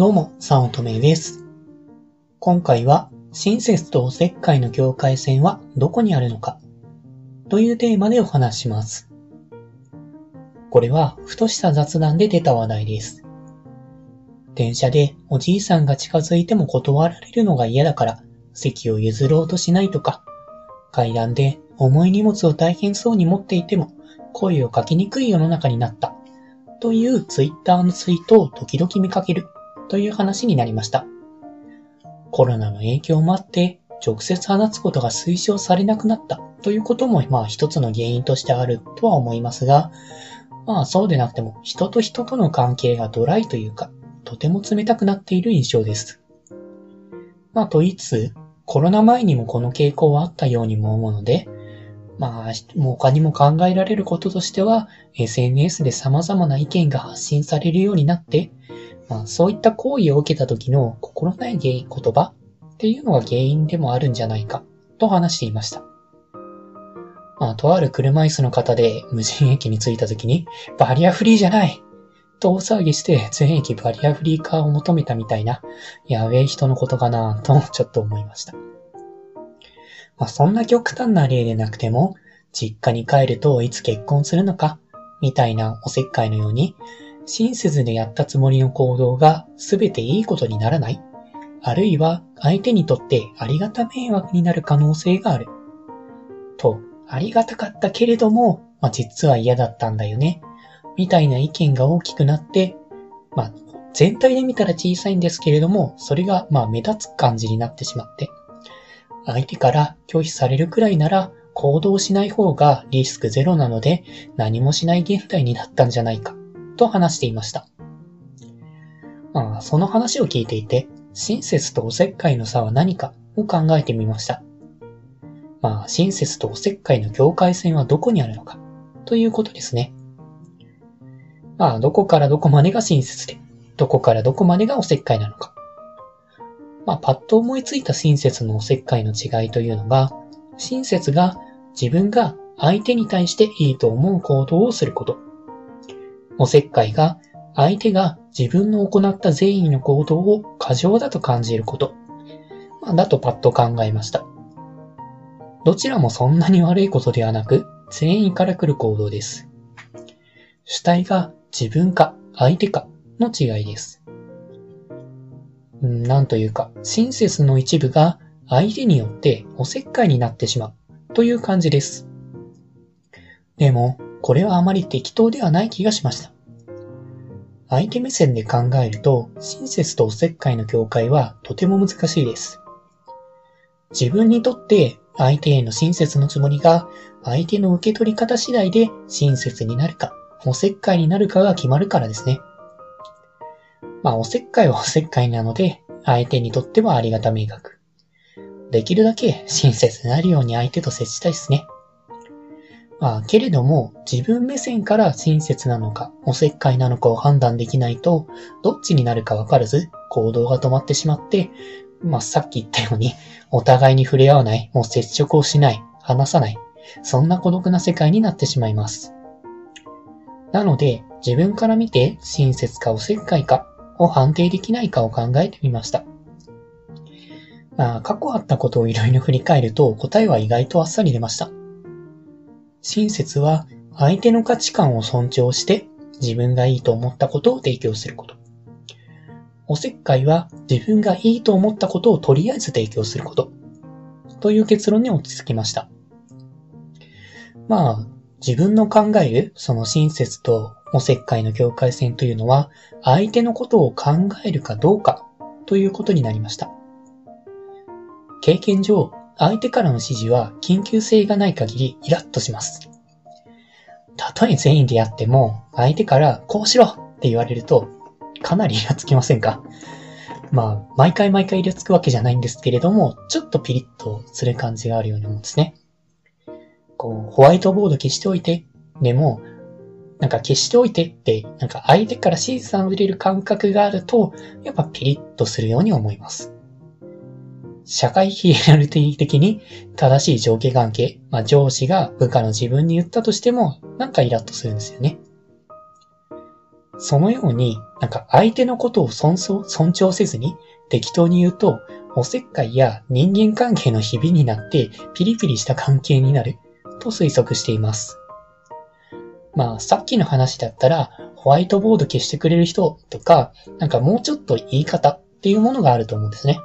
どうも、サオトメです。今回は、親切とおせっかいの境界線はどこにあるのかというテーマでお話します。これは、ふとした雑談で出た話題です。電車でおじいさんが近づいても断られるのが嫌だから席を譲ろうとしないとか、階段で重い荷物を大変そうに持っていても声をかけにくい世の中になったというツイッターのツイートを時々見かけるという話になりました。コロナの影響もあって、直接話すことが推奨されなくなったということも、まあ一つの原因としてあるとは思いますが、まあそうでなくても人と人との関係がドライというか、とても冷たくなっている印象です。まあと言いつ、コロナ前にもこの傾向はあったようにも思うので、まあ、もう他にも考えられることとしては、SNS で様々な意見が発信されるようになって、まあ、そういった行為を受けた時の心ない言葉っていうのが原因でもあるんじゃないかと話していました。まあ、とある車椅子の方で無人駅に着いた時に、バリアフリーじゃないと大騒ぎして全駅バリアフリー化を求めたみたいな、やべえ人のことかなとちょっと思いました。まあ、そんな極端な例でなくても、実家に帰るといつ結婚するのか、みたいなおせっかいのように、親切でやったつもりの行動が全ていいことにならないあるいは相手にとってありがた迷惑になる可能性がある。と、ありがたかったけれども、まあ、実は嫌だったんだよね。みたいな意見が大きくなって、まあ、全体で見たら小さいんですけれども、それがまあ目立つ感じになってしまって、相手から拒否されるくらいなら行動しない方がリスクゼロなので何もしない現代になったんじゃないかと話していました。まあ、その話を聞いていて、親切とおせっかいの差は何かを考えてみました。まあ、親切とおせっかいの境界線はどこにあるのかということですね。まあ、どこからどこまでが親切で、どこからどこまでがおせっかいなのか。まあ、パッと思いついた親切のおせっかいの違いというのが、親切が自分が相手に対していいと思う行動をすること。おせっかいが相手が自分の行った善意の行動を過剰だと感じること。ま、だとパッと考えました。どちらもそんなに悪いことではなく、善意から来る行動です。主体が自分か相手かの違いです。なんというか、親切の一部が相手によっておせっかいになってしまうという感じです。でも、これはあまり適当ではない気がしました。相手目線で考えると、親切とおせっかいの境界はとても難しいです。自分にとって相手への親切のつもりが相手の受け取り方次第で親切になるか、おせっかいになるかが決まるからですね。まあ、おせっかいは おせっかいなので、相手にとってはありがた迷惑。できるだけ親切になるように相手と接したいですね。あ、けれども、自分目線から親切なのか、おせっかいなのかを判断できないと、どっちになるかわからず、行動が止まってしまって、まあ、さっき言ったように、お互いに触れ合わない、もう接触をしない、話さない、そんな孤独な世界になってしまいます。なので、自分から見て親切かおせっかいかを判定できないかを考えてみました。まあ、過去あったことをいろいろ振り返ると答えは意外とあっさり出ました。親切は相手の価値観を尊重して自分がいいと思ったことを提供すること。おせっかいは自分がいいと思ったことをとりあえず提供すること。という結論に落ち着きました。まあ、自分の考えるその親切とおせっかいの境界線というのは相手のことを考えるかどうかということになりました。経験上、相手からの指示は緊急性がない限りイラッとします。たとえ善意であっても、相手からこうしろって言われると、かなりイラつきませんか？まあ、毎回毎回イラつくわけじゃないんですけれども、ちょっとピリッとする感じがあるように思うんですね。こう、ホワイトボード消しておいて、でも、なんか消しておいてって、なんか相手から指示される感覚があると、やっぱピリッとするように思います。社会ヒエラルキー的に正しい上下関係、まあ、上司が部下の自分に言ったとしても、なんかイラッとするんですよね。そのように、なんか相手のことを尊尊重せずに適当に言うと、おせっかいや人間関係の日々になってピリピリした関係になると推測しています。まあ、さっきの話だったら、ホワイトボード消してくれる人とか、なんかもうちょっと言い方っていうものがあると思うんですね。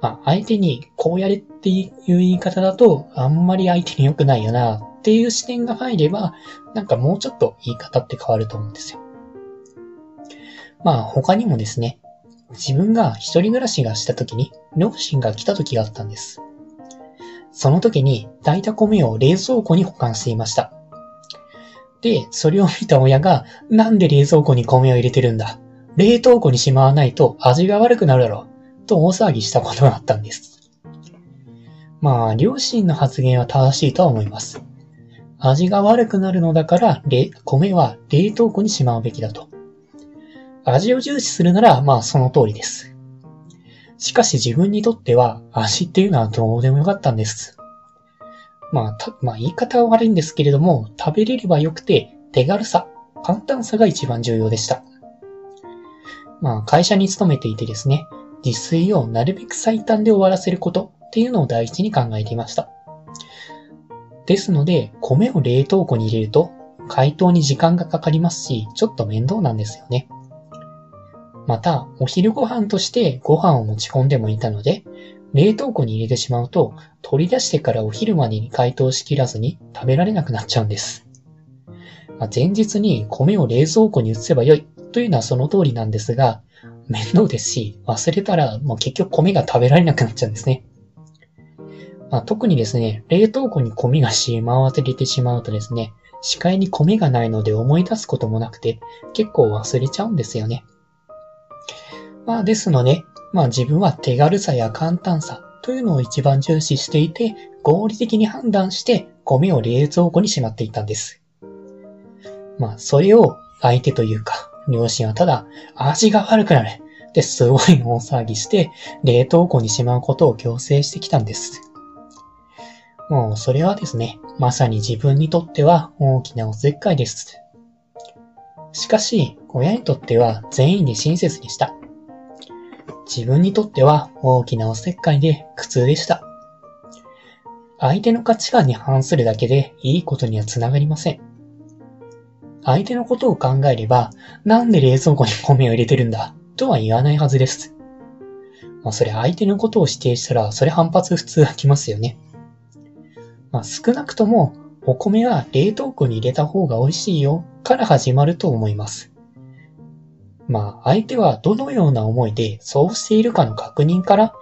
まあ、相手にこうやれっていう言い方だと、あんまり相手に良くないよなっていう視点が入れば、なんかもうちょっと言い方って変わると思うんですよ。まあ、他にもですね、自分が一人暮らしがした時に、両親が来た時があったんです。その時に炊いた米を冷蔵庫に保管していました。で、それを見た親が、なんで冷蔵庫に米を入れてるんだ冷凍庫にしまわないと味が悪くなるだろう。と大騒ぎしたことがあったんです。まあ、両親の発言は正しいとは思います。味が悪くなるのだから、米は冷凍庫にしまうべきだと。味を重視するなら、まあその通りです。しかし自分にとっては、味っていうのはどうでもよかったんです。まあ、た、まあ言い方は悪いんですけれども、食べれればよくて、手軽さ、簡単さが一番重要でした。まあ、会社に勤めていてですね、自炊をなるべく最短で終わらせることっていうのを第一に考えていました。ですので、米を冷凍庫に入れると、解凍に時間がかかりますし、ちょっと面倒なんですよね。また、お昼ご飯としてご飯を持ち込んでもいたので、冷凍庫に入れてしまうと、取り出してからお昼までに解凍しきらずに食べられなくなっちゃうんです。まあ、前日に米を冷蔵庫に移せばよいというのはその通りなんですが、面倒ですし、忘れたらもう結局米が食べられなくなっちゃうんですね。まあ、特にですね、冷凍庫に米がしまわれてしまうとですね、視界に米がないので思い出すこともなくて、結構忘れちゃうんですよね。まあですので、まあ自分は手軽さや簡単さというのを一番重視していて、合理的に判断して米を冷蔵庫にしまっていたんです。まあそれを相手というか、両親はただ味が悪くなるってすごい大騒ぎして冷凍庫にしまうことを強制してきたんです。もうそれはですね、まさに自分にとっては大きなおせっかいです。しかし、親にとっては全員に親切にした。自分にとっては大きなおせっかいで苦痛でした。相手の価値観に反するだけでいいことにはつながりません。相手のことを考えれば、なんで冷蔵庫に米を入れてるんだとは言わないはずです。まあそれ相手のことを指定したら、それ反発普通はきますよね。まあ少なくとも、お米は冷凍庫に入れた方が美味しいよから始まると思います。まあ、相手はどのような思いでそうしているかの確認から、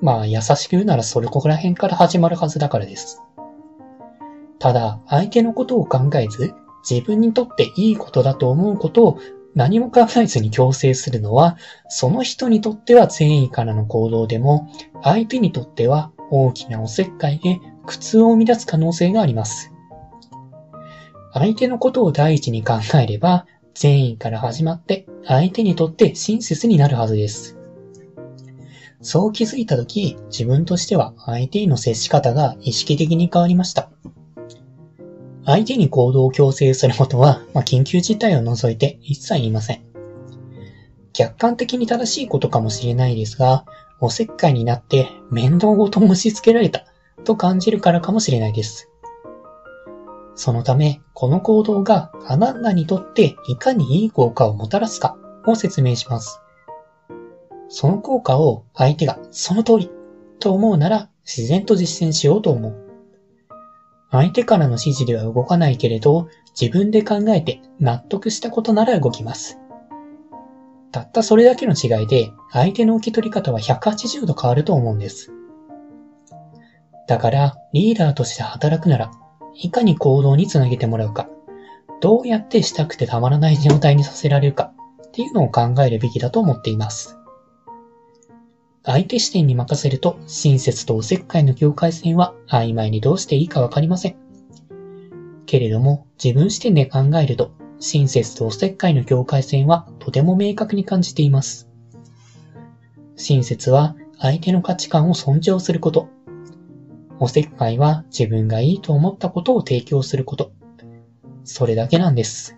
まあ、優しく言うならそれここら辺から始まるはずだからです。ただ、相手のことを考えず、自分にとっていいことだと思うことを何も考えずに強制するのは、その人にとっては善意からの行動でも、相手にとっては大きなおせっかいで苦痛を生み出す可能性があります。相手のことを第一に考えれば、善意から始まって相手にとって親切になるはずです。そう気づいたとき、自分としては相手への接し方が意識的に変わりました。相手に行動を強制することは、まあ、緊急事態を除いて一切いません。客観的に正しいことかもしれないですが、おせっかいになって面倒ごと押し付けられたと感じるからかもしれないです。そのため、この行動があなたにとっていかにいい効果をもたらすかを説明します。その効果を相手がその通りと思うなら自然と実践しようと思う。相手からの指示では動かないけれど、自分で考えて納得したことなら動きます。たったそれだけの違いで、相手の受け取り方は180度変わると思うんです。だから、リーダーとして働くなら、いかに行動につなげてもらうか、どうやってしたくてたまらない状態にさせられるかっていうのを考えるべきだと思っています。相手視点に任せると親切とおせっかいの境界線は曖昧にどうしていいかわかりません。けれども自分視点で考えると親切とおせっかいの境界線はとても明確に感じています。親切は相手の価値観を尊重すること。おせっかいは自分がいいと思ったことを提供すること。それだけなんです。